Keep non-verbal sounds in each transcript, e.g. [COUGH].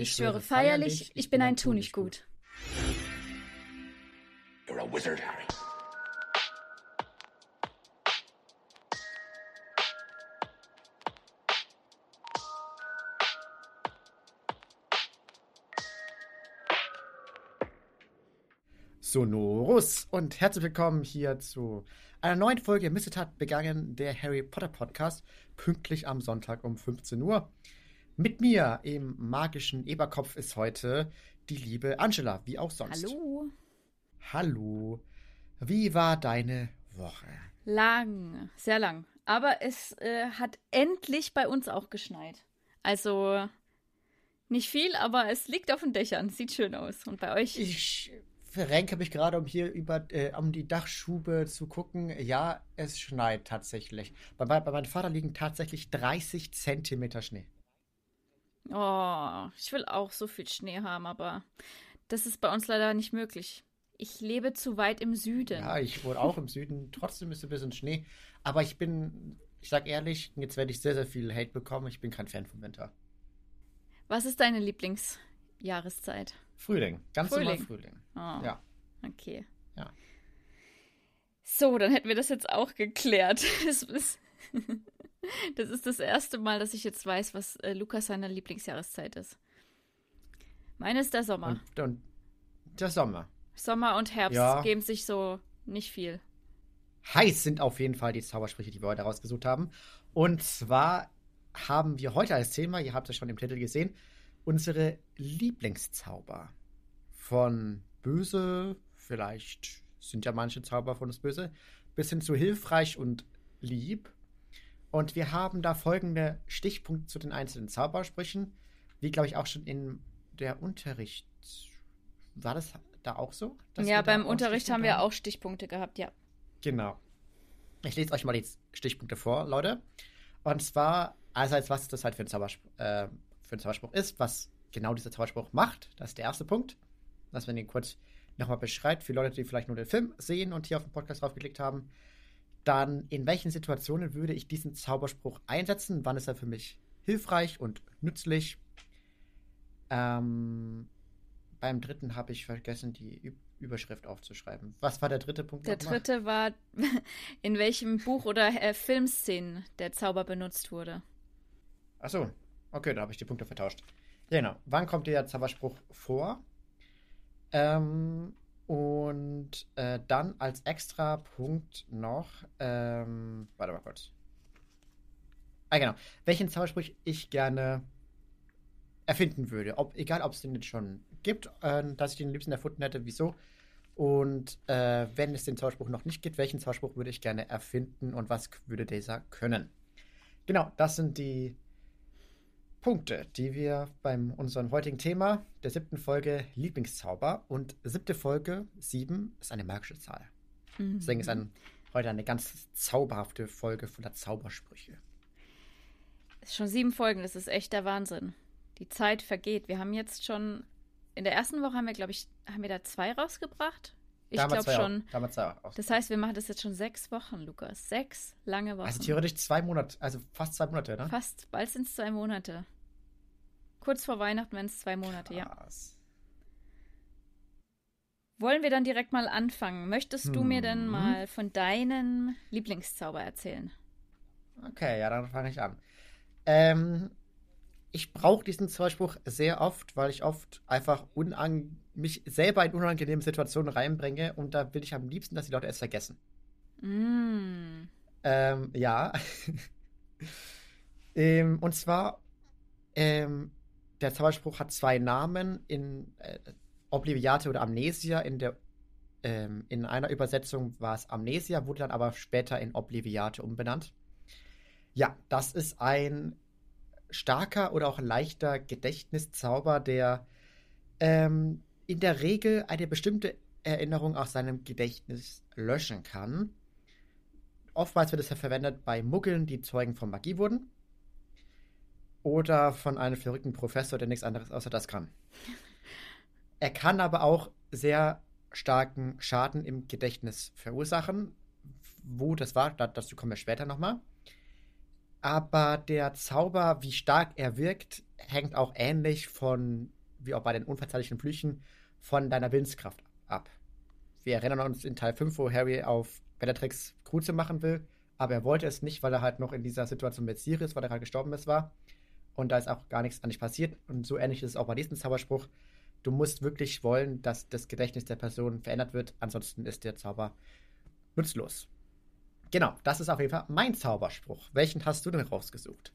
Ich schwöre feierlich, ich bin ein Tunichtgut. You're a wizard, Harry. Sonorus und herzlich willkommen hier zu einer neuen Folge Missetat begangen, der Harry Potter Podcast, pünktlich am Sonntag um 15 Uhr. Mit mir im magischen Eberkopf ist heute die liebe Angela, wie auch sonst. Hallo. Hallo. Wie war deine Woche? Lang, sehr lang. Aber es äh, hat endlich bei uns auch geschneit. Also nicht viel, aber es liegt auf den Dächern. Sieht schön aus. Und bei euch? Ich verrenke mich gerade, um hier über äh, um die Dachschube zu gucken. Ja, es schneit tatsächlich. Bei, bei meinem Vater liegen tatsächlich 30 Zentimeter Schnee. Oh, ich will auch so viel Schnee haben, aber das ist bei uns leider nicht möglich. Ich lebe zu weit im Süden. Ja, ich wohne auch im Süden. Trotzdem ist ein bisschen Schnee. Aber ich bin, ich sag ehrlich, jetzt werde ich sehr, sehr viel Hate bekommen. Ich bin kein Fan vom Winter. Was ist deine Lieblingsjahreszeit? Frühling, ganz Frühling. normal Frühling. Oh, ja. Okay. Ja. So, dann hätten wir das jetzt auch geklärt. [LAUGHS] Das ist, [LAUGHS] das ist das erste Mal, dass ich jetzt weiß, was äh, Lukas seine Lieblingsjahreszeit ist. Meine ist der Sommer. Und, und der Sommer. Sommer und Herbst ja. geben sich so nicht viel. Heiß sind auf jeden Fall die Zaubersprüche, die wir heute rausgesucht haben. Und zwar haben wir heute als Thema, ihr habt es schon im Titel gesehen, unsere Lieblingszauber. Von böse, vielleicht sind ja manche Zauber von uns böse, bis hin zu hilfreich und lieb. Und wir haben da folgende Stichpunkte zu den einzelnen Zaubersprüchen, wie glaube ich auch schon in der Unterricht. War das da auch so? Ja, beim Unterricht haben wir auch Stichpunkte gehabt, ja. Genau. Ich lese euch mal die Stichpunkte vor, Leute. Und zwar, einerseits, was das halt für ein Zauberspruch, äh, für ein Zauberspruch ist, was genau dieser Zauberspruch macht. Das ist der erste Punkt. Dass man ihn kurz nochmal beschreibt, für Leute, die vielleicht nur den Film sehen und hier auf den Podcast draufgeklickt haben. Dann, in welchen Situationen würde ich diesen Zauberspruch einsetzen? Wann ist er für mich hilfreich und nützlich? Ähm, beim dritten habe ich vergessen, die Überschrift aufzuschreiben. Was war der dritte Punkt? Der dritte war, [LAUGHS] in welchem Buch oder äh, Filmszenen der Zauber benutzt wurde. Achso, Okay, da habe ich die Punkte vertauscht. Genau. Wann kommt der Zauberspruch vor? Ähm, und äh, dann als extra Punkt noch, ähm, warte mal kurz. Ah, genau. Welchen Zauberspruch ich gerne erfinden würde. Ob, egal, ob es den jetzt schon gibt, äh, dass ich den liebsten erfunden hätte, wieso. Und äh, wenn es den Zauberspruch noch nicht gibt, welchen Zauberspruch würde ich gerne erfinden und was würde dieser können? Genau, das sind die Punkte, die wir beim unserem heutigen Thema der siebten Folge Lieblingszauber und siebte Folge sieben ist eine magische Zahl. Mhm. Deswegen ist ein, heute eine ganz zauberhafte Folge voller Zaubersprüche. Ist schon sieben Folgen, das ist echt der Wahnsinn. Die Zeit vergeht. Wir haben jetzt schon in der ersten Woche haben wir, glaube ich, haben wir da zwei rausgebracht. Ich glaube schon. Auch, damals auch. Das heißt, wir machen das jetzt schon sechs Wochen, Lukas. Sechs lange Wochen. Also theoretisch zwei Monate, also fast zwei Monate, ne? Fast, bald sind es zwei Monate. Kurz vor Weihnachten wenn es zwei Monate, Krass. ja. Wollen wir dann direkt mal anfangen? Möchtest hm. du mir denn mhm. mal von deinem Lieblingszauber erzählen? Okay, ja, dann fange ich an. Ähm, ich brauche diesen Zauberspruch sehr oft, weil ich oft einfach mich selber in unangenehme Situationen reinbringe und da will ich am liebsten, dass die Leute es vergessen. Mm. Ähm, ja. [LAUGHS] ähm, und zwar, ähm, der Zauberspruch hat zwei Namen in äh, Obliviate oder Amnesia. In, der, ähm, in einer Übersetzung war es Amnesia, wurde dann aber später in Obliviate umbenannt. Ja, das ist ein starker oder auch leichter Gedächtniszauber, der ähm, in der Regel eine bestimmte Erinnerung aus seinem Gedächtnis löschen kann. Oftmals wird es ja verwendet bei Muggeln, die Zeugen von Magie wurden. Oder von einem verrückten Professor, der nichts anderes außer das kann. [LAUGHS] Er kann aber auch sehr starken Schaden im Gedächtnis verursachen. Wo das war, dazu kommen wir später nochmal. Aber der Zauber, wie stark er wirkt, hängt auch ähnlich von, wie auch bei den unverzeihlichen Flüchen, von deiner Willenskraft ab. Wir erinnern uns in Teil 5, wo Harry auf Bellatrix Kruze machen will, aber er wollte es nicht, weil er halt noch in dieser Situation mit Sirius, weil er gerade gestorben ist, war. Und da ist auch gar nichts an dich passiert. Und so ähnlich ist es auch bei diesem Zauberspruch. Du musst wirklich wollen, dass das Gedächtnis der Person verändert wird, ansonsten ist der Zauber nutzlos. Genau, das ist auf jeden Fall mein Zauberspruch. Welchen hast du denn rausgesucht?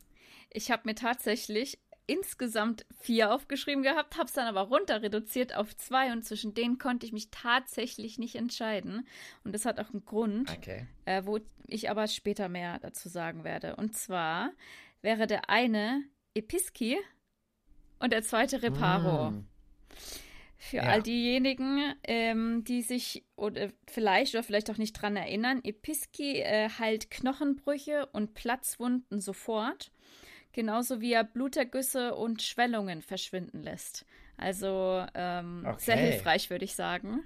Ich habe mir tatsächlich insgesamt vier aufgeschrieben gehabt, habe es dann aber runter reduziert auf zwei und zwischen denen konnte ich mich tatsächlich nicht entscheiden. Und das hat auch einen Grund, okay. äh, wo ich aber später mehr dazu sagen werde. Und zwar wäre der eine Episki und der zweite Reparo. Mm. Für ja. all diejenigen, ähm, die sich oder vielleicht oder vielleicht auch nicht dran erinnern, Episki äh, heilt Knochenbrüche und Platzwunden sofort, genauso wie er Blutergüsse und Schwellungen verschwinden lässt. Also ähm, okay. sehr hilfreich, würde ich sagen.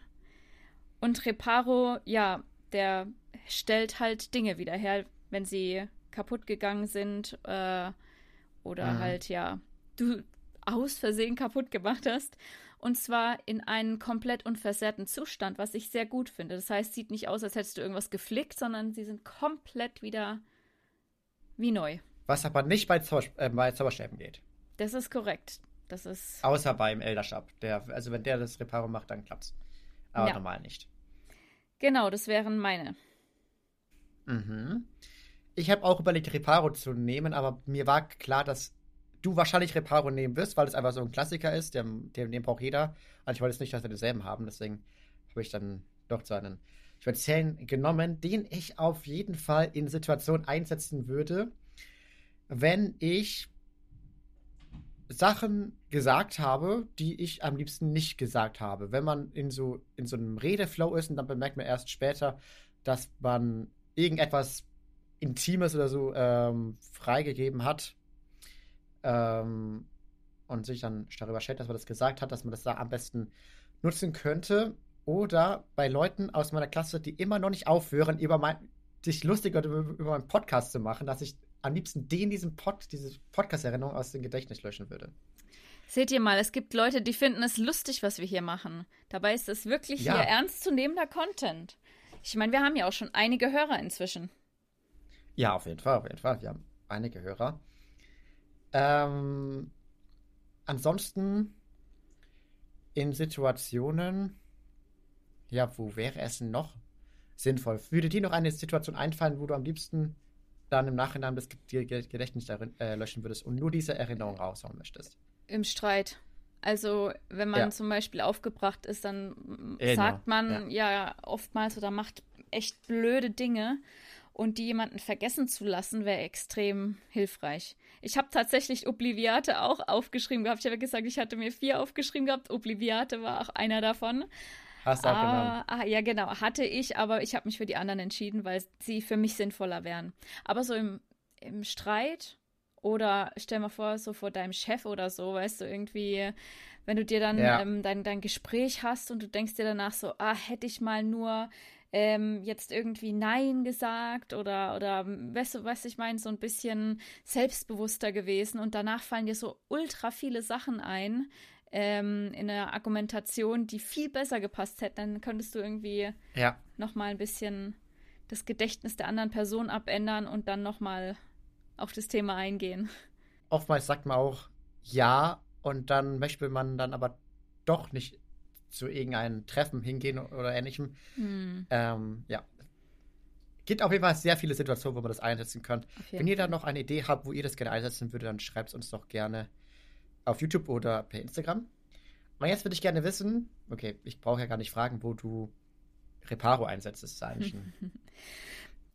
Und Reparo, ja, der stellt halt Dinge wieder her, wenn sie kaputt gegangen sind äh, oder mhm. halt, ja, du aus Versehen kaputt gemacht hast. Und zwar in einen komplett unversehrten Zustand, was ich sehr gut finde. Das heißt, sieht nicht aus, als hättest du irgendwas geflickt, sondern sie sind komplett wieder wie neu. Was aber nicht bei, Zauber, äh, bei Zauberstäben geht. Das ist korrekt. Das ist. Außer beim Elderstab. Der, also wenn der das Reparo macht, dann klappt's. Aber ja. normal nicht. Genau, das wären meine. Mhm. Ich habe auch überlegt, Reparo zu nehmen, aber mir war klar, dass du wahrscheinlich Reparo nehmen wirst, weil es einfach so ein Klassiker ist, den, den, den braucht jeder. Und ich wollte jetzt nicht, dass wir denselben haben, deswegen habe ich dann doch so einen speziellen genommen, den ich auf jeden Fall in Situationen einsetzen würde, wenn ich Sachen gesagt habe, die ich am liebsten nicht gesagt habe. Wenn man in so, in so einem Redeflow ist und dann bemerkt man erst später, dass man irgendetwas Intimes oder so ähm, freigegeben hat, ähm, und sich dann darüber stellt, dass man das gesagt hat, dass man das da am besten nutzen könnte. Oder bei Leuten aus meiner Klasse, die immer noch nicht aufhören, über mein, sich lustig über, meinen Podcast zu machen, dass ich am liebsten den, diesen Pod, diese Podcast-Erinnerung aus dem Gedächtnis löschen würde. Seht ihr mal, es gibt Leute, die finden es lustig, was wir hier machen. Dabei ist es wirklich ja. hier ernstzunehmender Content. Ich meine, wir haben ja auch schon einige Hörer inzwischen. Ja, auf jeden Fall, auf jeden Fall. Wir haben einige Hörer. Ähm, ansonsten in Situationen, ja, wo wäre es noch sinnvoll? Würde dir noch eine Situation einfallen, wo du am liebsten dann im Nachhinein das Gedächtnis äh, löschen würdest und nur diese Erinnerung raushauen möchtest? Im Streit. Also, wenn man ja. zum Beispiel aufgebracht ist, dann genau. sagt man ja. ja oftmals oder macht echt blöde Dinge und die jemanden vergessen zu lassen, wäre extrem hilfreich. Ich habe tatsächlich Obliviate auch aufgeschrieben gehabt. Ich habe gesagt, ich hatte mir vier aufgeschrieben gehabt. Obliviate war auch einer davon. Hast du auch ah? Ah, ja, genau. Hatte ich, aber ich habe mich für die anderen entschieden, weil sie für mich sinnvoller wären. Aber so im, im Streit oder stell mal vor, so vor deinem Chef oder so, weißt du, irgendwie, wenn du dir dann ja. ähm, dein, dein Gespräch hast und du denkst dir danach so, ah, hätte ich mal nur ähm, jetzt irgendwie Nein gesagt oder, oder weißt du, was ich meine, so ein bisschen selbstbewusster gewesen und danach fallen dir so ultra viele Sachen ein ähm, in der Argumentation, die viel besser gepasst hätten, dann könntest du irgendwie ja. nochmal ein bisschen das Gedächtnis der anderen Person abändern und dann nochmal auf das Thema eingehen. Oftmals sagt man auch ja und dann möchte man dann aber doch nicht zu irgendeinem Treffen hingehen oder ähnlichem. Hm. Ähm, ja. Gibt auf jeden Fall sehr viele Situationen, wo man das einsetzen kann. Wenn ihr da noch eine Idee habt, wo ihr das gerne einsetzen würdet, dann schreibt es uns doch gerne auf YouTube oder per Instagram. Und jetzt würde ich gerne wissen, okay, ich brauche ja gar nicht fragen, wo du Reparo einsetzt, das ist eigentlich ein [LAUGHS]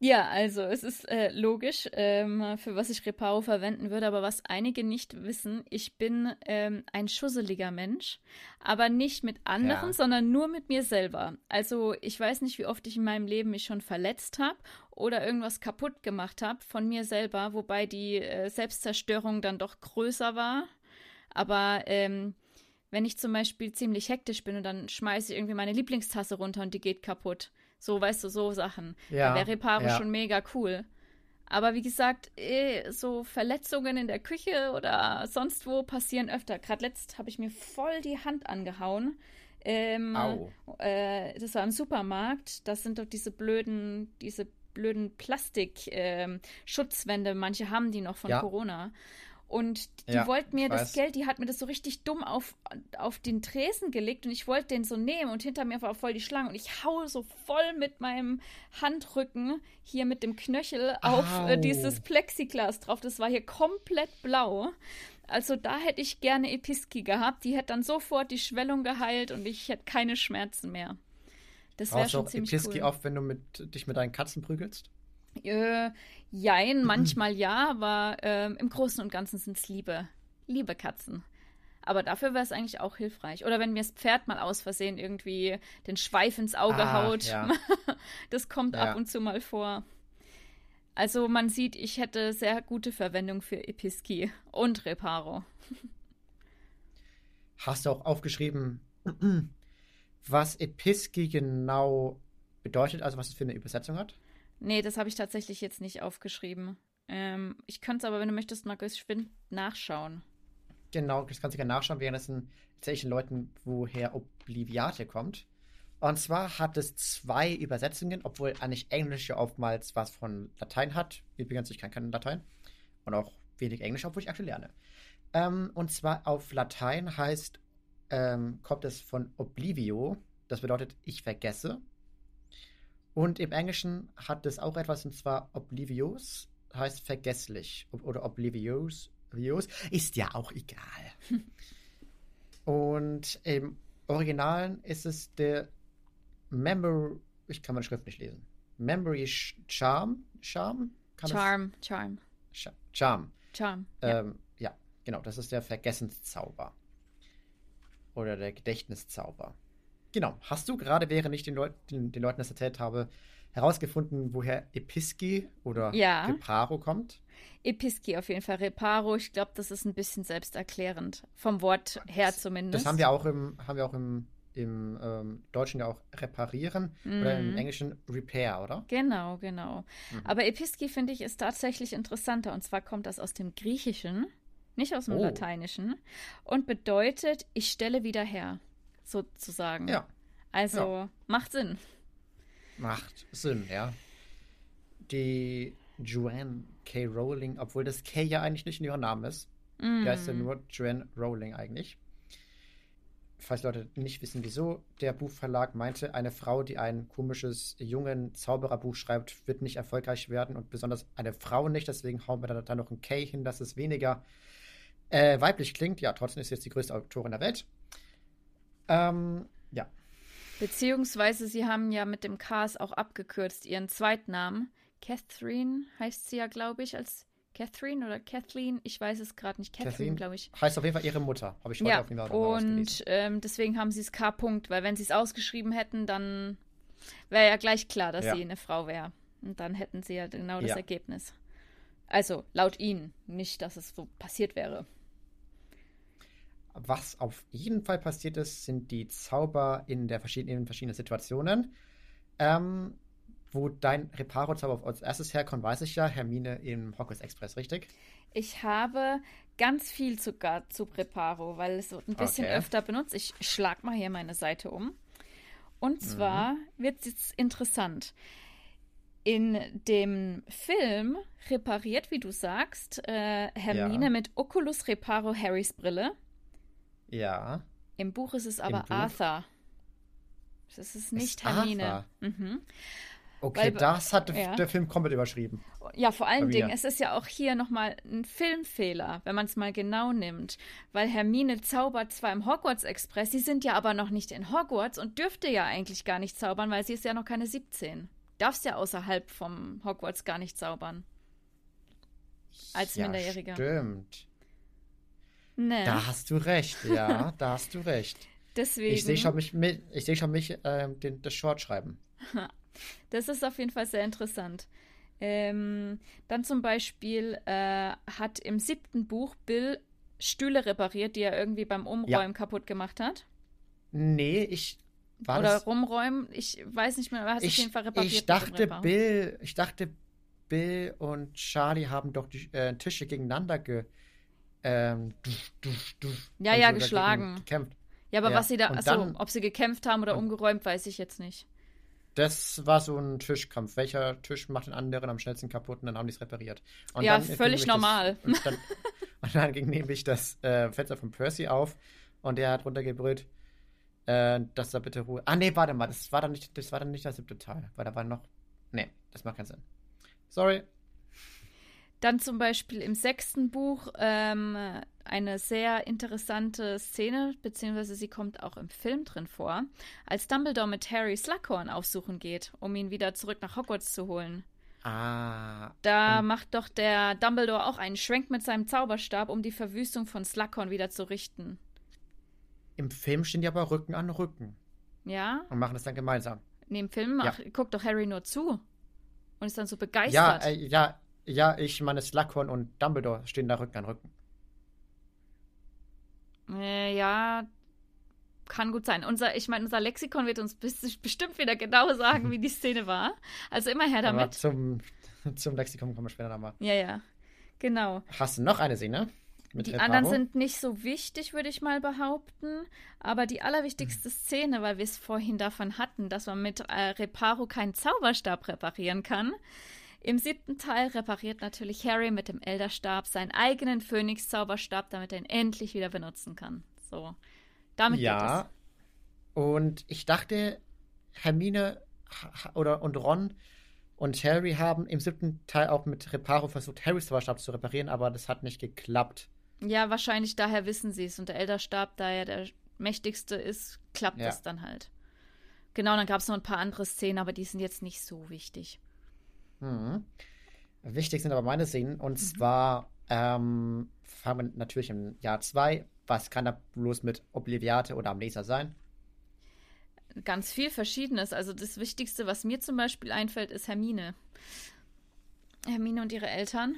Ja, also es ist äh, logisch, ähm, für was ich Reparo verwenden würde, aber was einige nicht wissen, ich bin ähm, ein schusseliger Mensch, aber nicht mit anderen, ja. sondern nur mit mir selber. Also ich weiß nicht, wie oft ich in meinem Leben mich schon verletzt habe oder irgendwas kaputt gemacht habe von mir selber, wobei die äh, Selbstzerstörung dann doch größer war. Aber ähm, wenn ich zum Beispiel ziemlich hektisch bin und dann schmeiße ich irgendwie meine Lieblingstasse runter und die geht kaputt so, weißt du, so Sachen. Ja, da wäre Reparo ja. schon mega cool. Aber wie gesagt, eh, so Verletzungen in der Küche oder sonst wo passieren öfter. Gerade letzt habe ich mir voll die Hand angehauen. Ähm, Au. äh, das war im Supermarkt. Das sind doch diese blöden, diese blöden Plastik-Schutzwände. Manche haben die noch von Ja. Corona. Und die Ja, wollte mir das. Geld, die hat mir das so richtig dumm auf, auf den Tresen gelegt und ich wollte den so nehmen und hinter mir war voll die Schlange und ich haue so voll mit meinem Handrücken hier mit dem Knöchel auf äh, Au. dieses Plexiglas drauf. Das war hier komplett blau. Also da hätte ich gerne Episki gehabt. Die hätte dann sofort die Schwellung geheilt und ich hätte keine Schmerzen mehr. Das wäre schon ziemlich Episki cool. oft, wenn du mit, dich mit deinen Katzen prügelst? Äh, jein, manchmal ja, aber ähm, im Großen und Ganzen sind es liebe, liebe Katzen. Aber dafür wäre es eigentlich auch hilfreich. Oder wenn mir das Pferd mal aus Versehen irgendwie den Schweif ins Auge Ah, haut. ja. [LAUGHS] das kommt Ja. ab und zu mal vor. Also man sieht, ich hätte sehr gute Verwendung für Episki und Reparo. Hast du auch aufgeschrieben, [CLEARS THROAT] was Episki genau bedeutet, also was es für eine Übersetzung hat? Nee, das habe ich tatsächlich jetzt nicht aufgeschrieben. Ähm, ich könnte es aber, wenn du möchtest, mal geschwind nachschauen. Genau, das kannst du gerne nachschauen, währenddessen erzähle ich den Leuten, woher Obliviate kommt. Und zwar hat es zwei Übersetzungen, obwohl eigentlich Englisch ja oftmals was von Latein hat. Übrigens, ich kann kein Latein. Und auch wenig Englisch, obwohl ich aktuell lerne. Ähm, und zwar auf Latein heißt, ähm, kommt es von Oblivio. Das bedeutet, ich vergesse. Und im Englischen hat es auch etwas, und zwar Oblivious, heißt vergesslich. Oder Oblivious. Ist ja auch egal. [LAUGHS] und im Originalen ist es der Memory. Ich kann meine Schrift nicht lesen. Memory Charm? Charm? Kann das- Charm, Charm, Charm. Charm. Ja. Ähm, ja, genau, das ist der Vergessenszauber. Oder der Gedächtniszauber. Genau. Hast du gerade, während ich den, Leut den, den Leuten das erzählt habe, herausgefunden, woher Episki oder Ja. Reparo kommt? Episki auf jeden Fall. Reparo, ich glaube, das ist ein bisschen selbsterklärend. Vom Wort her zumindest. Das haben wir auch im, haben wir auch im, im ähm, Deutschen ja auch reparieren oder im Mhm. Englischen repair, oder? Genau, genau. Mhm. Aber Episki finde ich ist tatsächlich interessanter. Und zwar kommt das aus dem Griechischen, nicht aus dem Oh. Lateinischen. Und bedeutet, ich stelle wieder her, sozusagen. Ja, Also macht Sinn. macht Sinn, ja. Die Joanne K. Rowling, obwohl das K ja eigentlich nicht in ihrem Namen ist, Mm. Der heißt ja nur Joanne Rowling eigentlich. Falls Leute nicht wissen, wieso, der Buchverlag meinte, eine Frau, die ein komisches jungen Zaubererbuch schreibt, wird nicht erfolgreich werden und besonders eine Frau nicht. Deswegen hauen wir da, da noch ein K hin, dass es weniger äh, weiblich klingt. Ja, trotzdem ist sie jetzt die größte Autorin der Welt. Ähm, ja. Beziehungsweise sie haben ja mit dem Cars auch abgekürzt ihren Zweitnamen. Catherine heißt sie ja, glaube ich, als Catherine oder Kathleen. Ich weiß es gerade nicht. Catherine, glaube ich. heißt auf jeden Fall ihre Mutter. Habe ich heute Ja, auf jeden Fall und ähm, deswegen haben sie es K. -Punkt, weil wenn sie es ausgeschrieben hätten, dann wäre ja gleich klar, dass Ja. sie eine Frau wäre. Und dann hätten sie ja genau das Ja. Ergebnis. Also laut ihnen, nicht, dass es so passiert wäre. Was auf jeden Fall passiert ist, sind die Zauber in, der verschiedenen, in verschiedenen Situationen. Ähm, wo dein Reparo-Zauber als erstes herkommt, weiß ich ja. Hermine im Hogwarts Express, richtig? Ich habe ganz viel sogar zu Preparo, weil es so ein bisschen Okay. öfter benutzt. Ich schlag mal hier meine Seite um. Mhm. Und zwar wird es jetzt interessant. In dem Film repariert, wie du sagst, äh, Hermine Ja. mit Oculus Reparo Harrys Brille. Ja. Im Buch ist es aber? Arthur. Das ist nicht Ist Hermine. Mhm. Okay, Weil- das hat ja. der Film komplett überschrieben. Ja, vor allen. Dingen, es ist ja auch hier nochmal ein Filmfehler, wenn man es mal genau nimmt. Weil Hermine zaubert zwar im Hogwarts Express, sie sind ja aber noch nicht in Hogwarts und dürfte ja eigentlich gar nicht zaubern, weil sie ist ja noch keine 17. Darfst ja außerhalb vom Hogwarts gar nicht zaubern. Als ja, Minderjähriger. Stimmt. Ne, Da hast du recht, ja, [LAUGHS] da hast du recht. deswegen. Ich sehe schon mich, ich sehe schon mich ähm, den, das Short schreiben. [LAUGHS] Das ist auf jeden Fall sehr interessant. Ähm, dann zum Beispiel äh, hat im siebten Buch Bill Stühle repariert, die er irgendwie beim Umräumen kaputt gemacht hat. Nee, ich war Oder das, rumräumen. Ich weiß nicht mehr, aber er hat es auf ich, jeden Fall repariert. ich dachte. Bill, ich dachte Bill und Charlie haben doch die äh, Tische gegeneinander ge, ähm, dusch, dusch, dusch, ja, ja, geschlagen. Gekämpft. Ja, aber ja. was sie da, dann, ob sie gekämpft haben oder umgeräumt, weiß ich jetzt nicht. Das war so ein Tischkampf. Welcher Tisch macht den anderen am schnellsten kaputt und dann haben die es repariert. Und ja, völlig normal. Das, [LAUGHS] und, dann, und, dann, ging nämlich das äh, Fenster von Percy auf und der hat runtergebrüllt, äh, dass da bitte Ruhe. Ah, nee, warte mal, das war dann nicht, das war dann nicht das siebte Teil, weil da war noch. Nee, das macht keinen Sinn. Sorry. Dann zum Beispiel im sechsten Buch ähm, eine sehr interessante Szene, beziehungsweise sie kommt auch im Film drin vor, als Dumbledore mit Harry Slughorn aufsuchen geht, um ihn wieder zurück nach Hogwarts zu holen. Ah. Da macht doch der Dumbledore auch einen Schwenk mit seinem Zauberstab, um die Verwüstung von Slughorn wieder zu richten. Im Film stehen die aber Rücken an Rücken. Ja. Und machen das dann gemeinsam. Nee, im Film ja. guckt doch Harry nur zu. Und ist dann so begeistert. Ja, äh, ja, ja, ich meine, Slughorn und Dumbledore stehen da Rücken an Rücken. Äh, ja, kann gut sein. Unser, ich meine, unser Lexikon wird uns bestimmt wieder genau sagen, wie die Szene war. Also immer her damit. Aber zum, zum Lexikon kommen wir später nochmal. Ja, ja. Genau. Hast du noch eine Szene? die Reparo? anderen sind nicht so wichtig, würde ich mal behaupten. Aber die allerwichtigste Szene, weil wir es vorhin davon hatten, dass man mit äh, Reparo keinen Zauberstab reparieren kann, im siebten Teil repariert natürlich Harry mit dem Elderstab seinen eigenen Phönix-Zauberstab, damit er ihn endlich wieder benutzen kann. So, damit ja, geht es. Und ich dachte, Hermine oder und Ron und Harry haben im siebten Teil auch mit Reparo versucht, Harrys Zauberstab zu reparieren, aber das hat nicht geklappt. Ja, wahrscheinlich daher wissen sie es. Und der Elderstab, da er der mächtigste ist, klappt es ja. dann halt. Genau, dann gab es noch ein paar andere Szenen, aber die sind jetzt nicht so wichtig. Mhm. Wichtig sind aber meine Szenen. Und mhm. zwar ähm, fangen wir natürlich im Jahr 2. Was kann da bloß mit Obliviate oder Amnesia sein? Ganz viel Verschiedenes. Also das Wichtigste, was mir zum Beispiel einfällt, ist Hermine. Hermine und ihre Eltern.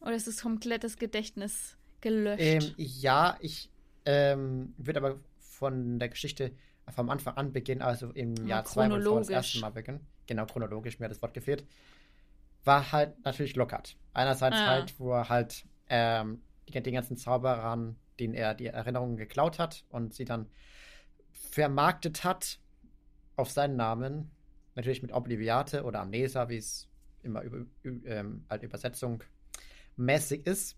Oder ist es komplettes Gedächtnis gelöscht? Ähm, ja, ich ähm, würde aber von der Geschichte vom Anfang an beginnen, also im ja, Jahr 2, wo wir das erste Mal beginnen. Genau, chronologisch, mir hat das Wort gefehlt war halt natürlich Lockhart. Einerseits ah. halt, wo er halt ähm, den ganzen Zauberern, denen er die Erinnerungen geklaut hat und sie dann vermarktet hat auf seinen Namen. Natürlich mit Obliviate oder Amnesia, wie es immer über, ähm, als Übersetzung mäßig ist.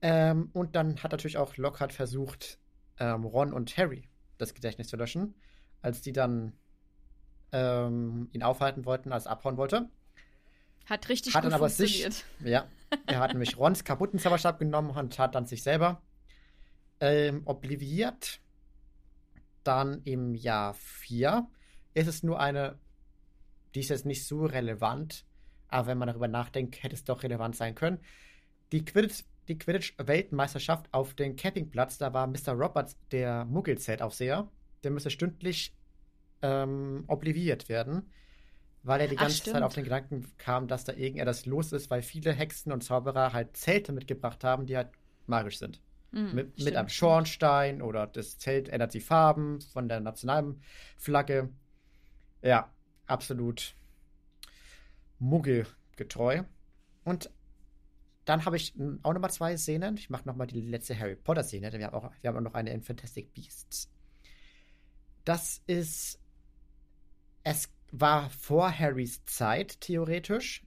Ähm, und dann hat natürlich auch Lockhart versucht, ähm, Ron und Harry das Gedächtnis zu löschen, als die dann ähm, ihn aufhalten wollten, als er abhauen wollte. Hat richtig hat gut dann aber funktioniert. Sich, ja, er hat nämlich Rons kaputten Zauberstab genommen und hat dann sich selber ähm, obliviert. Dann im Jahr 4 ist es nur eine, die ist jetzt nicht so relevant, aber wenn man darüber nachdenkt, hätte es doch relevant sein können. Die Quidditch, die Quidditch-Weltmeisterschaft auf dem Campingplatz, da war Mr. Roberts der Muggelzeltaufseher. Der müsste stündlich ähm, obliviert werden weil er die ganze Ach, Zeit auf den Gedanken kam, dass da irgendetwas los ist, weil viele Hexen und Zauberer halt Zelte mitgebracht haben, die halt magisch sind. Mhm, mit, mit, einem Schornstein oder das Zelt ändert die Farben von der nationalen Flagge. Ja, absolut muggelgetreu. Und dann habe ich auch nochmal zwei Szenen. Ich mache nochmal die letzte Harry Potter-Szene, denn wir haben, auch, wir haben auch noch eine in Fantastic Beasts. Das ist. Es war vor Harrys Zeit, theoretisch,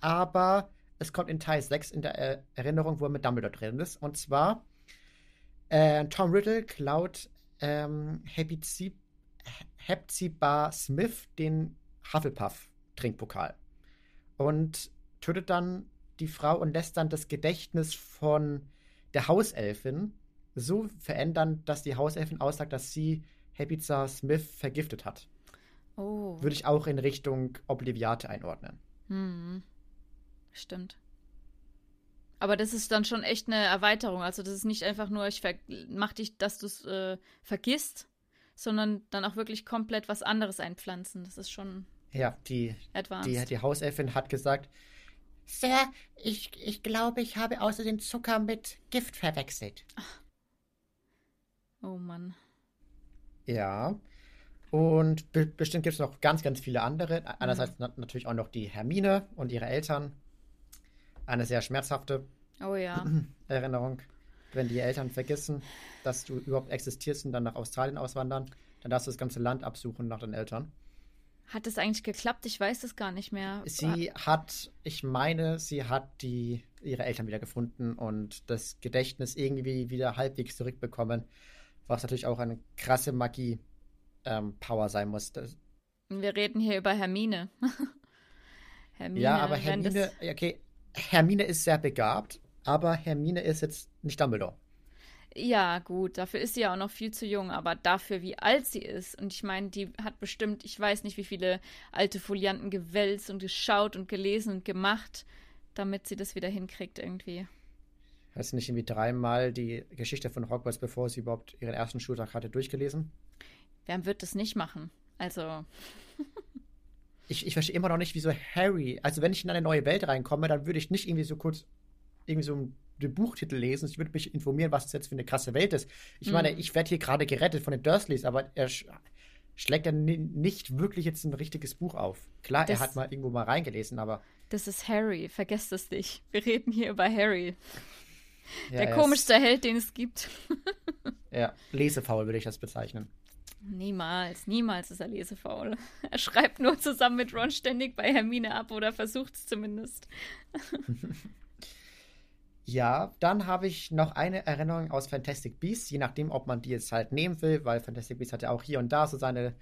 aber es kommt in Teil 6 in der Erinnerung, wo er mit Dumbledore drin ist. Und zwar, äh, Tom Riddle klaut ähm, Hepzibah Smith den Hufflepuff-Trinkpokal und tötet dann die Frau und lässt dann das Gedächtnis von der Hauselfin so verändern, dass die Hauselfin aussagt, dass sie Hepzibah Smith vergiftet hat. Oh. Würde ich auch in Richtung Obliviate einordnen. Hm. Stimmt. Aber das ist dann schon echt eine Erweiterung. Also das ist nicht einfach nur, ich mach dich, dass du es äh, vergisst, sondern dann auch wirklich komplett was anderes einpflanzen. Das ist schon ja, die, die, die Hauselfin hat gesagt, Sir, ich, ich glaube, ich habe außerdem Zucker mit Gift verwechselt. Ach. Oh Mann. Ja. Und be bestimmt gibt es noch ganz, ganz viele andere. Einerseits mhm. natürlich auch noch die Hermine und ihre Eltern, eine sehr schmerzhafte oh, ja. [CLEARS THROAT] Erinnerung. Wenn die Eltern vergessen, dass du überhaupt existierst und dann nach Australien auswandern, dann darfst du das ganze Land absuchen nach den Eltern. Hat es eigentlich geklappt? Ich weiß es gar nicht mehr. Sie hat, ich meine, sie hat die, ihre Eltern wieder gefunden und das Gedächtnis irgendwie wieder halbwegs zurückbekommen, was natürlich auch eine krasse Magie-Power ähm, sein muss. Das, Wir reden hier über Hermine. [LAUGHS] Hermine ja, aber Hermine, okay, Hermine ist sehr begabt, aber Hermine ist jetzt nicht Dumbledore. Ja, gut, dafür ist sie ja auch noch viel zu jung, aber dafür, wie alt sie ist. Und ich meine, die hat bestimmt, ich weiß nicht, wie viele alte Folianten gewälzt und geschaut und gelesen und gemacht, damit sie das wieder hinkriegt irgendwie. Hast du nicht irgendwie dreimal die Geschichte von Hogwarts, bevor sie überhaupt ihren ersten Schultag hatte, durchgelesen? Wer wird das nicht machen? Also. ich, ich verstehe immer noch nicht, wieso Harry, also wenn ich in eine neue Welt reinkomme, dann würde ich nicht irgendwie so kurz irgendwie so ein den Buchtitel lesen. Ich würde mich informieren, was das jetzt für eine krasse Welt ist. Ich mhm. meine, ich werde hier gerade gerettet von den Dursleys, aber er sch schlägt ja nicht wirklich jetzt ein richtiges Buch auf. Klar, das, er hat mal irgendwo mal reingelesen, aber. Das ist Harry, vergesst es nicht. Wir reden hier über Harry. Ja, Der komischste ist, Held, den es gibt. ja, lesefaul würde ich das bezeichnen. Niemals, niemals ist er lesefaul. [LAUGHS] Er schreibt nur zusammen mit Ron ständig bei Hermine ab oder versucht es zumindest. [LAUGHS] Ja, dann habe ich noch eine Erinnerung aus Fantastic Beasts, je nachdem, ob man die jetzt halt nehmen will, weil Fantastic Beasts hat ja auch hier und da so seine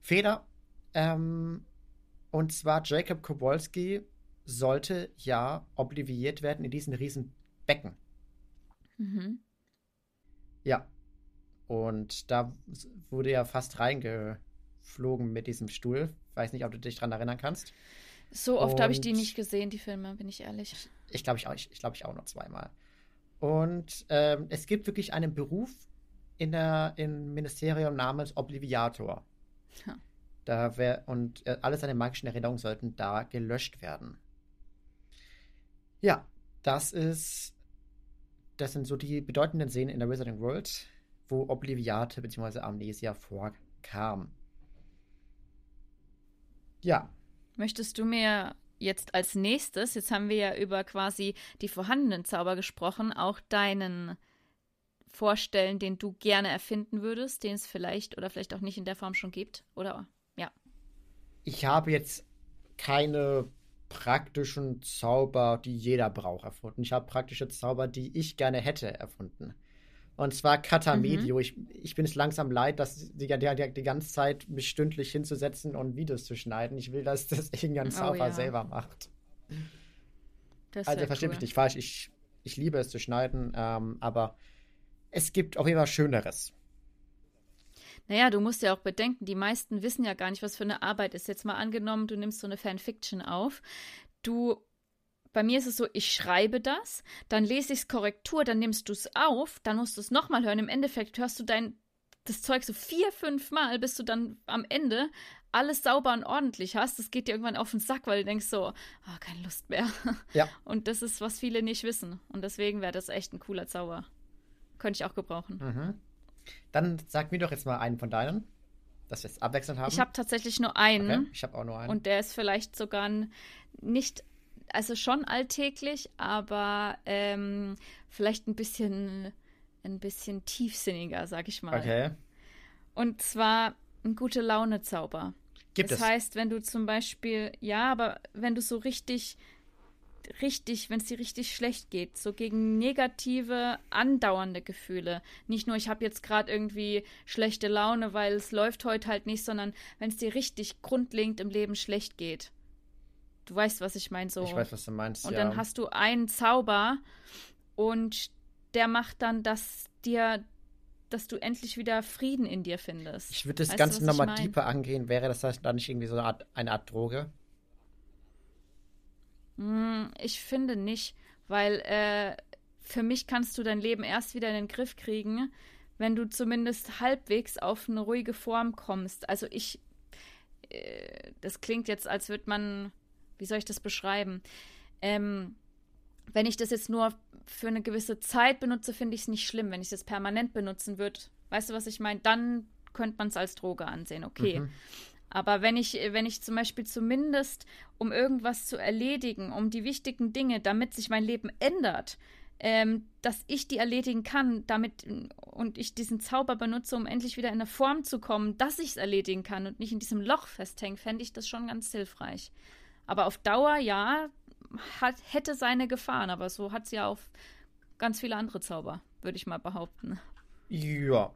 Feder. Ähm, und zwar Jacob Kowalski sollte ja obliviert werden in diesen riesen Becken. Mhm. Ja. Und da wurde er fast reingeflogen mit diesem Stuhl. Weiß nicht, ob du dich daran erinnern kannst. So oft habe ich die nicht gesehen, die Filme, bin ich ehrlich. Ich glaube, ich, auch, ich, ich, glaub, ich auch noch zweimal. Und ähm, es gibt wirklich einen Beruf in der, im Ministerium namens Obliviator. Ja. Da wär, und äh, alle seine magischen Erinnerungen sollten da gelöscht werden. Ja, das ist. Das sind so die bedeutenden Szenen in der Wizarding World, wo Obliviate bzw. Amnesia vorkam. Ja. Möchtest du mir jetzt als nächstes, jetzt haben wir ja über quasi die vorhandenen Zauber gesprochen, auch deinen vorstellen, den du gerne erfinden würdest, den es vielleicht oder vielleicht auch nicht in der Form schon gibt? Oder ja. Ich habe jetzt keine praktischen Zauber, die jeder braucht, erfunden. Ich habe praktische Zauber, die ich gerne hätte, erfunden. Und zwar Katamedio. Mhm. Ich, ich bin es langsam leid, dass die, die, die, ganze Zeit mich stündlich hinzusetzen und Videos zu schneiden. Ich will, dass das irgendein Zauber oh, ja. selber macht. also verstehe cool. mich nicht falsch. Ich, ich liebe es zu schneiden, ähm, aber es gibt auch immer Schöneres. Naja, du musst ja auch bedenken, die meisten wissen ja gar nicht, was für eine Arbeit ist. Jetzt mal angenommen, du nimmst so eine Fanfiction auf. Du bei mir ist es so, ich schreibe das, dann lese ich es Korrektur, dann nimmst du es auf, dann musst du es nochmal hören. Im Endeffekt hörst du dein das Zeug so vier, fünf Mal, bis du dann am Ende alles sauber und ordentlich hast. Das geht dir irgendwann auf den Sack, weil du denkst so, oh, keine Lust mehr. [LAUGHS] Ja. Und das ist, was viele nicht wissen. Und deswegen wäre das echt ein cooler Zauber. Könnte ich auch gebrauchen. Mhm. Dann sag mir doch jetzt mal einen von deinen, dass wir es abwechselnd haben. Ich habe tatsächlich nur einen. Okay, ich habe auch nur einen. Und der ist vielleicht sogar nicht also schon alltäglich, aber ähm, vielleicht ein bisschen, ein bisschen tiefsinniger, sag ich mal. Okay. Und zwar ein gute Laune-Zauber. Gibt das es? heißt, wenn du zum Beispiel, ja, aber wenn du so richtig, richtig, wenn es dir richtig schlecht geht, so gegen negative, andauernde Gefühle. Nicht nur, ich habe jetzt gerade irgendwie schlechte Laune, weil es läuft heute halt nicht, sondern wenn es dir richtig grundlegend im Leben schlecht geht. Du weißt, was ich meine. So. Ich weiß, was du meinst. Und ja. dann hast du einen Zauber und der macht dann, dass dir, dass du endlich wieder Frieden in dir findest. Ich würde das weißt Ganze nochmal ich mein? deeper angehen. Wäre das dann nicht irgendwie so eine Art, eine Art Droge? Hm, ich finde nicht, weil äh, für mich kannst du dein Leben erst wieder in den Griff kriegen, wenn du zumindest halbwegs auf eine ruhige Form kommst. Also ich, äh, das klingt jetzt, als würde man wie soll ich das beschreiben? Ähm, wenn ich das jetzt nur für eine gewisse Zeit benutze, finde ich es nicht schlimm. Wenn ich es permanent benutzen würde, weißt du, was ich meine? Dann könnte man es als Droge ansehen, okay. Mhm. Aber wenn ich, wenn ich zum Beispiel zumindest, um irgendwas zu erledigen, um die wichtigen Dinge, damit sich mein Leben ändert, ähm, dass ich die erledigen kann, damit und ich diesen Zauber benutze, um endlich wieder in eine Form zu kommen, dass ich es erledigen kann und nicht in diesem Loch festhängen, fände ich das schon ganz hilfreich. Aber auf Dauer, ja, hat, hätte seine Gefahren, aber so hat es ja auch ganz viele andere Zauber, würde ich mal behaupten. Ja.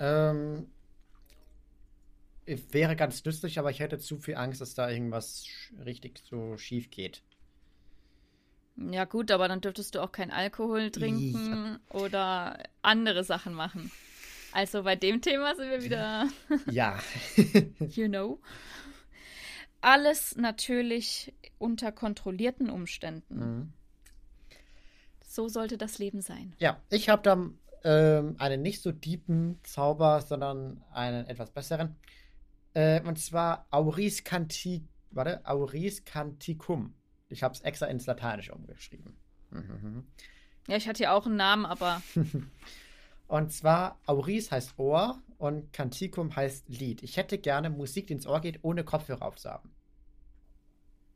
Ähm, wäre ganz nützlich, aber ich hätte zu viel Angst, dass da irgendwas richtig so schief geht. Ja, gut, aber dann dürftest du auch kein Alkohol trinken ja. oder andere Sachen machen. Also bei dem Thema sind wir wieder. ja. [LAUGHS] [LAUGHS] you know. Alles natürlich unter kontrollierten Umständen. Mhm. So sollte das Leben sein. Ja, ich habe da ähm, einen nicht so deepen Zauber, sondern einen etwas besseren. Äh, und zwar Auris Canti, warte, Auris Canticum. Ich habe es extra ins Lateinische umgeschrieben. Mhm. Ja, ich hatte ja auch einen Namen, aber. [LAUGHS] und zwar Auris heißt Ohr und Canticum heißt Lied. Ich hätte gerne Musik, die ins Ohr geht, ohne Kopfhörer aufzuhaben.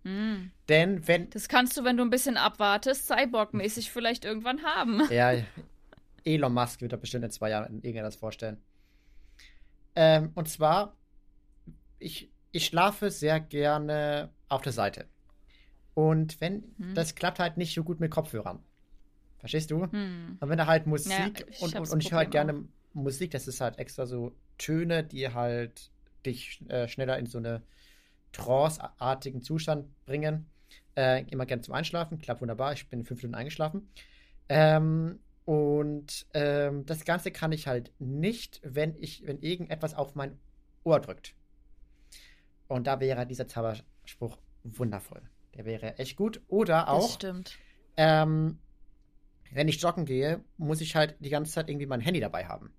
Mm. Denn wenn. Das kannst du, wenn du ein bisschen abwartest, Cyborg-mäßig vielleicht irgendwann haben. [LAUGHS] Ja, Elon Musk wird da bestimmt in zwei Jahren irgendwas vorstellen. Ähm, und zwar, ich, ich schlafe sehr gerne auf der Seite. Und wenn, hm. das klappt halt nicht so gut mit Kopfhörern. Verstehst du? Hm. Und wenn da halt Musik ja, und, und, und, ich höre halt gerne. Musik, das ist halt extra so Töne, die halt dich äh, schneller in so eine Trance-artigen Zustand bringen. Äh, immer gerne zum Einschlafen. Klappt wunderbar. Ich bin fünf Minuten eingeschlafen. Ähm, und ähm, das Ganze kann ich halt nicht, wenn ich, wenn irgendetwas auf mein Ohr drückt. Und da wäre dieser Zauberspruch wundervoll. Der wäre echt gut. Oder auch. Das stimmt. Ähm, wenn ich joggen gehe, muss ich halt die ganze Zeit irgendwie mein Handy dabei haben.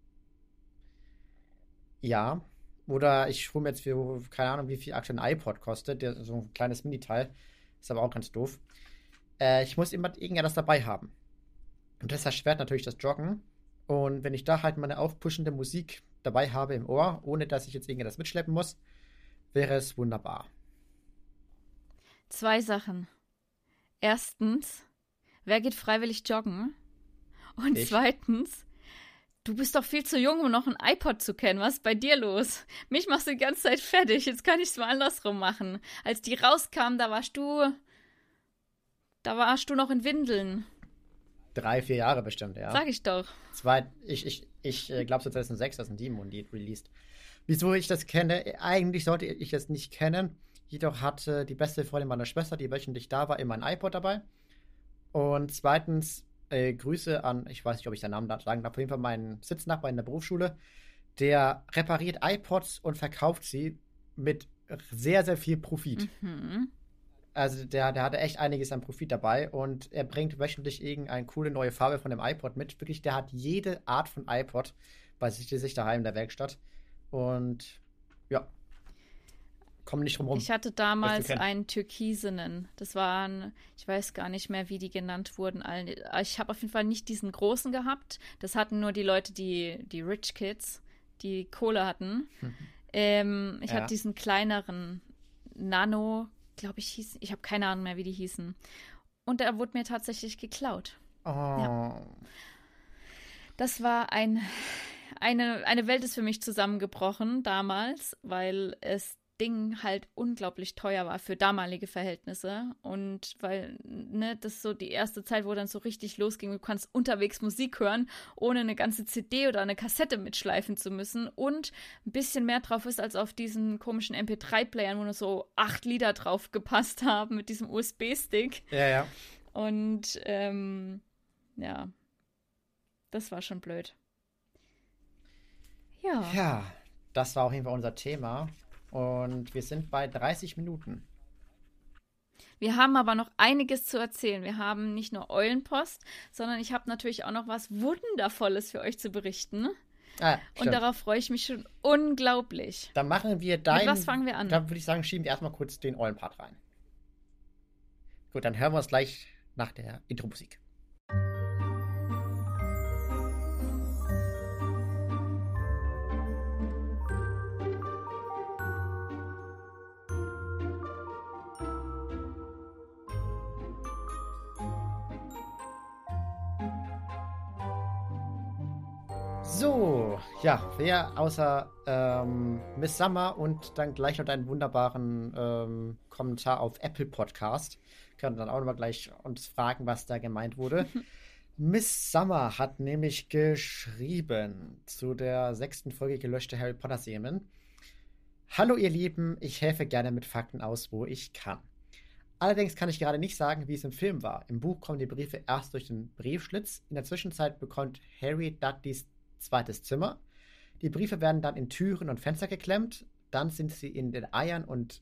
Ja. Oder ich hole mir jetzt für, keine Ahnung, wie viel aktuell ein iPod kostet. Der, so ein kleines Miniteil. Ist aber auch ganz doof. Äh, ich muss immer irgendetwas dabei haben. Und das erschwert natürlich das Joggen. Und wenn ich da halt meine aufpushende Musik dabei habe im Ohr, ohne dass ich jetzt irgendetwas mitschleppen muss, wäre es wunderbar. Zwei Sachen. Erstens, wer geht freiwillig joggen? Und ich. zweitens, du bist doch viel zu jung, um noch ein iPod zu kennen. Was ist bei dir los? Mich machst du die ganze Zeit fertig. Jetzt kann ich es mal andersrum machen. Als die rauskamen, da warst du. Da warst du noch in Windeln drei, vier Jahre bestimmt, ja. Sag ich doch. Zwei, ich ich, ich äh, glaube, so 2006 das ein Demon released. Wieso ich das kenne? Eigentlich sollte ich es nicht kennen. Jedoch hatte die beste Freundin meiner Schwester, die wöchentlich da war, immer ein iPod dabei. Und zweitens, äh, Grüße an, ich weiß nicht, ob ich seinen Namen sagen darf, auf jeden Fall meinen Sitznachbar in der Berufsschule. Der repariert iPods und verkauft sie mit sehr, sehr viel Profit. Mhm. Also der, der hatte echt einiges an Profit dabei und er bringt wöchentlich irgendeine coole neue Farbe von dem iPod mit. Wirklich, der hat jede Art von iPod bei sich, sich daheim in der Werkstatt. Und ja, kommen nicht drum rum. Ich hatte damals einen türkisenen. Das waren, ich weiß gar nicht mehr, wie die genannt wurden. Ich habe auf jeden Fall nicht diesen großen gehabt. Das hatten nur die Leute, die, die Rich Kids, die Kohle hatten. Mhm. [LAUGHS] Ähm, ich ja. hatte diesen kleineren Nano glaube ich, hieß, ich habe keine Ahnung mehr, wie die hießen. Und er wurde mir tatsächlich geklaut. Oh. Ja. Das war ein, eine, eine Welt ist für mich zusammengebrochen damals, weil es Ding halt unglaublich teuer war für damalige Verhältnisse. Und weil, ne, das so die erste Zeit, wo dann so richtig losging, du kannst unterwegs Musik hören, ohne eine ganze CD oder eine Kassette mitschleifen zu müssen und ein bisschen mehr drauf ist als auf diesen komischen MP3-Playern, wo nur so acht Lieder drauf gepasst haben mit diesem USB-Stick. Ja, ja. Und ähm, ja, das war schon blöd. Ja. Ja, das war auf jeden Fall unser Thema. Und wir sind bei 30 Minuten. Wir haben aber noch einiges zu erzählen. Wir haben nicht nur Eulenpost, sondern ich habe natürlich auch noch was Wundervolles für euch zu berichten. Ah, und darauf freue ich mich schon unglaublich. Dann machen wir dein. Mit was fangen wir an? Dann würde ich sagen, schieben wir erstmal kurz den Eulenpart rein. Gut, dann hören wir uns gleich nach der Intro-Musik. So, ja, wer außer ähm, Miss Summer und dann gleich noch deinen wunderbaren ähm, Kommentar auf Apple Podcast, kann dann auch nochmal gleich uns fragen, was da gemeint wurde. [LAUGHS] Miss Summer hat nämlich geschrieben zu der sechsten Folge gelöschte Harry Potter Serien. Hallo ihr Lieben, ich helfe gerne mit Fakten aus, wo ich kann. Allerdings kann ich gerade nicht sagen, wie es im Film war. Im Buch kommen die Briefe erst durch den Briefschlitz. In der Zwischenzeit bekommt Harry Dudleys zweites Zimmer. Die Briefe werden dann in Türen und Fenster geklemmt. Dann sind sie in den Eiern und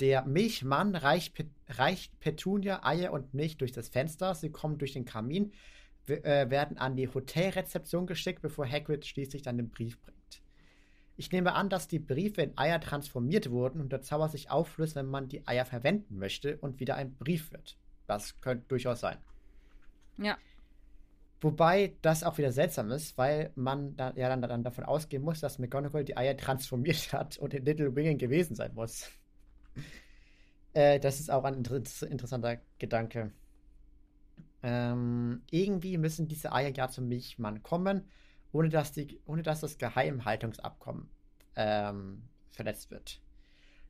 der Milchmann reicht, Pet reicht Petunia Eier und Milch durch das Fenster. Sie kommen durch den Kamin, äh, werden an die Hotelrezeption geschickt, bevor Hagrid schließlich dann den Brief bringt. Ich nehme an, dass die Briefe in Eier transformiert wurden und der Zauber sich auflöst, wenn man die Eier verwenden möchte und wieder ein Brief wird. Das könnte durchaus sein. Ja. Wobei das auch wieder seltsam ist, weil man da, ja dann, dann davon ausgehen muss, dass McGonagall die Eier transformiert [LAUGHS] hat und in Little Wingen gewesen sein muss. [LAUGHS] äh, das ist auch ein inter interessanter Gedanke. Ähm, irgendwie müssen diese Eier ja zum Milchmann kommen ohne dass, die, ohne dass das Geheimhaltungsabkommen ähm, verletzt wird.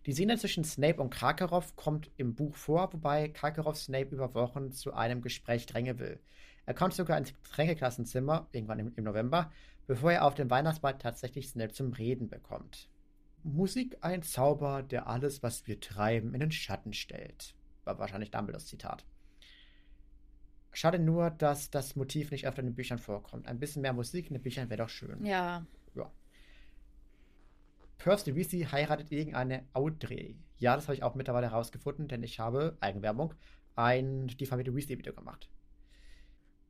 Die Szene zwischen Snape und Karkaroff kommt im Buch vor, wobei Karkaroff Snape über Wochen zu einem Gespräch drängen will. Er kommt sogar ins Tränkeklassenzimmer, irgendwann im, im November, bevor er auf dem Weihnachtsball tatsächlich Snape zum Reden bekommt. Musik ein Zauber, der alles, was wir treiben, in den Schatten stellt. War wahrscheinlich Dumbledores Zitat. Schade nur, dass das Motiv nicht öfter in den Büchern vorkommt. Ein bisschen mehr Musik in den Büchern wäre doch schön. Ja. Ja. Percy Weasley heiratet irgendeine Audrey. Ja, das habe ich auch mittlerweile herausgefunden, denn ich habe, Eigenwerbung, ein Die Familie Weasley-Video gemacht.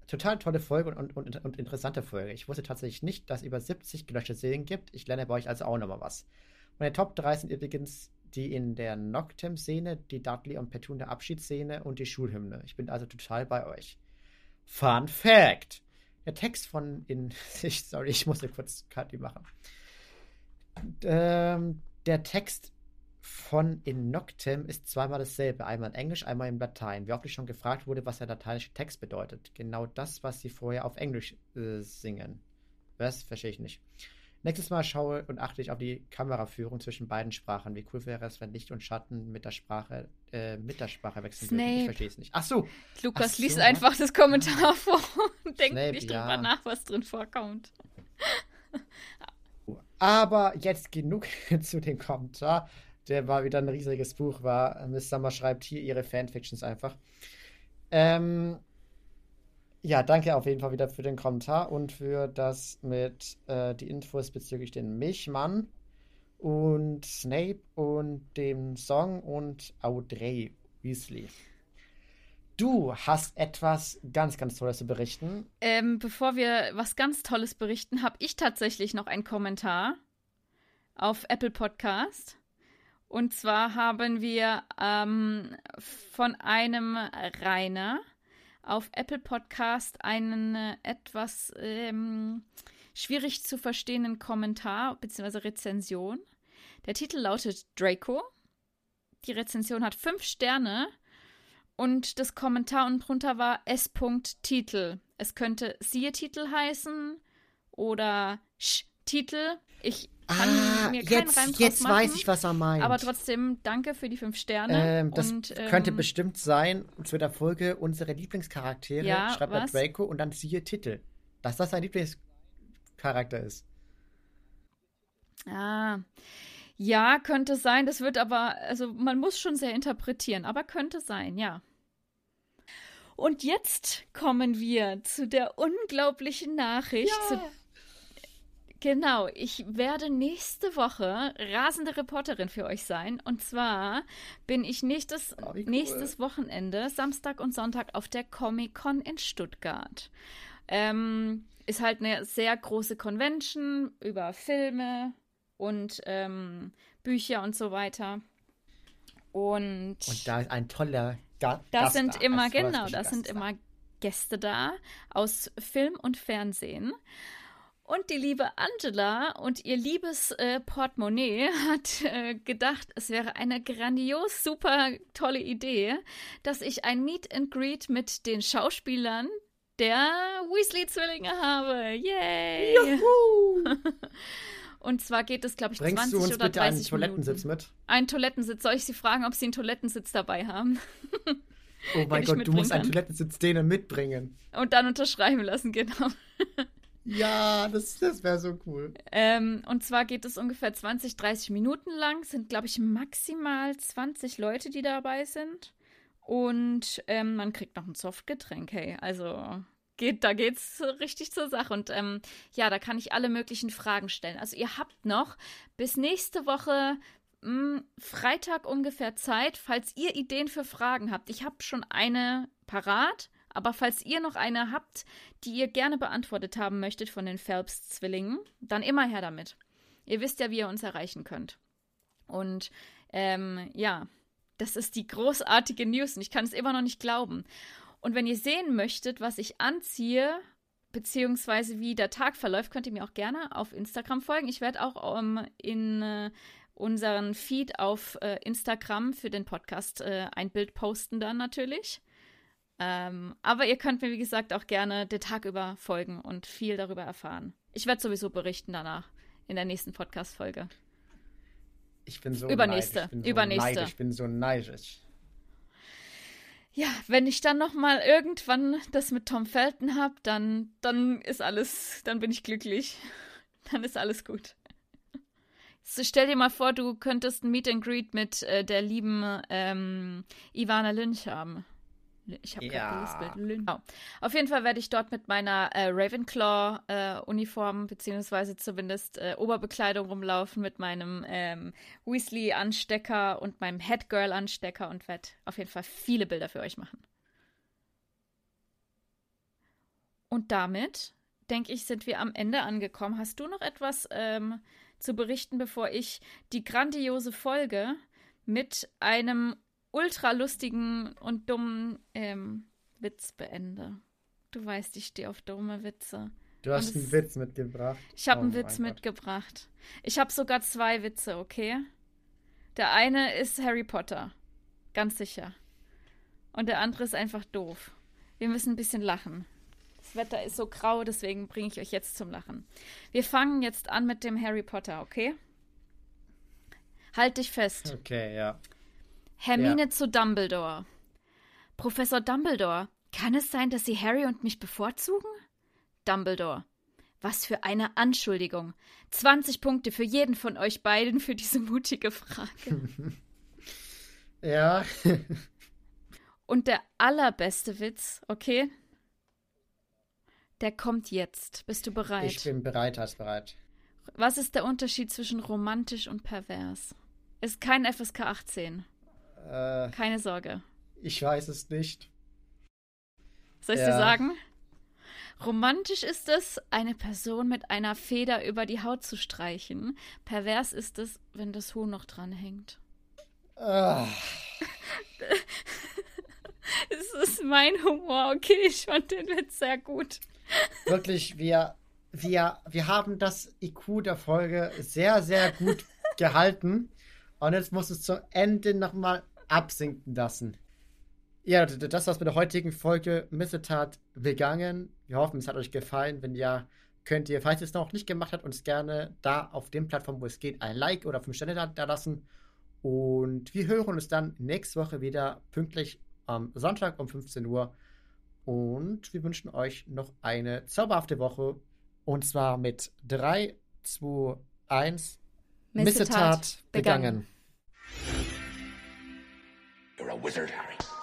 Total tolle Folge und, und, und, interessante Folge. Ich wusste tatsächlich nicht, dass es über 70 gelöschte Serien gibt. Ich lerne bei euch also auch nochmal was. Meine Top 3 sind übrigens die in der Noctem-Szene, die Dudley und Petunia Abschiedsszene und die Schulhymne. Ich bin also total bei euch. Fun Fact! Der Text von in. [LAUGHS] sorry, ich musste kurz Kati machen. Ähm, der Text von in Noctem ist zweimal dasselbe. Einmal in Englisch, einmal in Latein. Wie oft ich schon gefragt wurde, was der lateinische Text bedeutet. Genau das, was sie vorher auf Englisch äh, singen. Was? Verstehe ich nicht. Nächstes Mal schaue und achte ich auf die Kameraführung zwischen beiden Sprachen. Wie cool wäre es, wenn Licht und Schatten mit der Sprache, äh, mit der Sprache wechseln Snape. würden. Ich verstehe es nicht. Ach so. Lukas Ach so. liest einfach das Kommentar [LAUGHS] vor und denkt Snape, nicht ja. drüber nach, was drin vorkommt. [LAUGHS] Aber jetzt genug [LAUGHS] zu dem Kommentar. Der war wieder ein riesiges Buch, war. Miss Summer schreibt hier ihre Fanfictions einfach. Ähm, ja, danke auf jeden Fall wieder für den Kommentar und für das mit äh, die Infos bezüglich den Milchmann und Snape und dem Song und Audrey Weasley. Du hast etwas ganz, ganz Tolles zu berichten. Ähm, bevor wir was ganz Tolles berichten, habe ich tatsächlich noch einen Kommentar auf Apple Podcast. Und zwar haben wir ähm, von einem Rainer auf Apple Podcast einen äh, etwas ähm, schwierig zu verstehenden Kommentar bzw. Rezension. Der Titel lautet Draco. Die Rezension hat fünf Sterne und das Kommentar unten drunter war S. Titel. Es könnte siehe Titel heißen oder Sch Titel. Ich kann ah, mir keinen jetzt, Reim jetzt machen, weiß ich, was er meint. Aber trotzdem danke für die fünf Sterne. Ähm, das und, ähm, könnte bestimmt sein, zu der Folge unsere Lieblingscharaktere, Ja, schreibt er was? Draco und dann siehe Titel. Dass das sein Lieblingscharakter ist. Ah, ja, könnte sein. Das wird aber, also man muss schon sehr interpretieren, aber könnte sein, ja. Und jetzt kommen wir zu der unglaublichen Nachricht. Zu, genau, ich werde nächste Woche rasende Reporterin für euch sein. Und zwar bin ich nächstes, Oh, cool. nächstes Wochenende, Samstag und Sonntag, auf der Comic-Con in Stuttgart. Ähm, ist halt eine sehr große Convention über Filme und ähm, Bücher und so weiter. Und, Und da ist ein toller Ga da Gast sind da, immer, genau, da Gast sind immer Gäste da aus Film und Fernsehen. Und die liebe Angela und ihr liebes äh, Portemonnaie [LAUGHS] hat äh, gedacht, es wäre eine grandios super tolle Idee, dass ich ein Meet and Greet mit den Schauspielern der Weasley-Zwillinge habe. Yay! Juhu! [LAUGHS] Und zwar geht es, glaube ich, Bringst 20 du uns oder bitte 30 einen Toilettensitz Minuten. mit? Einen Toilettensitz. Soll ich Sie fragen, ob Sie einen Toilettensitz dabei haben? Oh [LAUGHS] mein Gott, du musst einen. Toilettensitz denen mitbringen. Und dann unterschreiben lassen, genau. Ja, das, das wäre so cool. Ähm, und zwar geht es ungefähr 20, 30 Minuten lang. Sind, glaube ich, maximal 20 Leute, die dabei sind. Und ähm, man kriegt noch ein Softgetränk, hey. Also geht, da geht's richtig zur Sache. Und ähm, ja, da kann ich alle möglichen Fragen stellen. Also ihr habt noch bis nächste Woche mh, Freitag ungefähr Zeit, falls ihr Ideen für Fragen habt. Ich habe schon eine parat. Aber falls ihr noch eine habt, die ihr gerne beantwortet haben möchtet von den Phelps-Zwillingen, dann immer her damit. Ihr wisst ja, wie ihr uns erreichen könnt. Und ähm, ja, das ist die großartige News und ich kann es immer noch nicht glauben. Und wenn ihr sehen möchtet, was ich anziehe, beziehungsweise wie der Tag verläuft, könnt ihr mir auch gerne auf Instagram folgen. Ich werde auch ähm, in äh, unseren Feed auf äh, Instagram für den Podcast äh, ein Bild posten dann natürlich. Ähm, aber ihr könnt mir, wie gesagt, auch gerne den Tag über folgen und viel darüber erfahren. Ich werde sowieso berichten danach in der nächsten Podcast-Folge. Ich bin so Übernächste, neidisch. Ich bin so übernächste. Neidisch. Ich bin so neidisch. Ja, wenn ich dann noch mal irgendwann das mit Tom Felton habe, dann, dann ist alles, dann bin ich glücklich. [LAUGHS] Dann ist alles gut. So, stell dir mal vor, du könntest ein Meet and Greet mit äh, der lieben ähm, Ivana Lynch haben. Ich habe Ja. gerade gelispelt. Oh. Auf jeden Fall werde ich dort mit meiner äh, Ravenclaw-Uniform, beziehungsweise zumindest äh, Oberbekleidung rumlaufen, mit meinem ähm, Weasley-Anstecker und meinem Headgirl-Anstecker und werde auf jeden Fall viele Bilder für euch machen. Und damit, denke ich, sind wir am Ende angekommen. Hast du noch etwas ähm, zu berichten, bevor ich die grandiose Folge mit einem ultra lustigen und dummen ähm, Witz beende? Du weißt, ich stehe auf dumme Witze. Du hast einen Witz mitgebracht. Ich habe Oh einen Witz mitgebracht. Ich habe sogar zwei Witze, okay? Der eine ist Harry Potter. Ganz sicher. Und der andere ist einfach doof. Wir müssen ein bisschen lachen. Das Wetter ist so grau, deswegen bringe ich euch jetzt zum Lachen. Wir fangen jetzt an mit dem Harry Potter, okay? Halt dich fest. Okay, ja. Hermine Ja. zu Dumbledore. Professor Dumbledore, kann es sein, dass Sie Harry und mich bevorzugen? Dumbledore. Was für eine Anschuldigung. 20 Punkte für jeden von euch beiden für diese mutige Frage. [LAUGHS] Ja. [LAUGHS] Und der allerbeste Witz, okay? Der kommt jetzt. Bist du bereit? ich bin bereit, als bereit. Was ist der Unterschied zwischen romantisch und pervers? Ist kein FSK 18. Äh, Keine Sorge. ich weiß es nicht. Soll ich Ja. dir sagen? Romantisch ist es, eine Person mit einer Feder über die Haut zu streichen. Pervers ist es, wenn das Huhn noch dran hängt. Ah, [LAUGHS] Es ist mein Humor, okay? Ich fand den Witz sehr gut. wirklich, wir, wir, wir haben das IQ der Folge sehr, sehr gut [LAUGHS] gehalten. Und jetzt muss es zum Ende nochmal absinken lassen. Ja, das war's mit der heutigen Folge Missetat begangen. Wir hoffen, es hat euch gefallen. Wenn ja, könnt ihr, falls ihr es noch nicht gemacht habt, uns gerne da auf den Plattformen, wo es geht, ein Like oder 5 Sterne da, da lassen. Und wir hören uns dann nächste Woche wieder pünktlich am Sonntag um 15 Uhr. Und wir wünschen euch noch eine zauberhafte Woche. Und zwar mit 3, 2, 1. Missetat begangen. begangen. You're a wizard, Harry.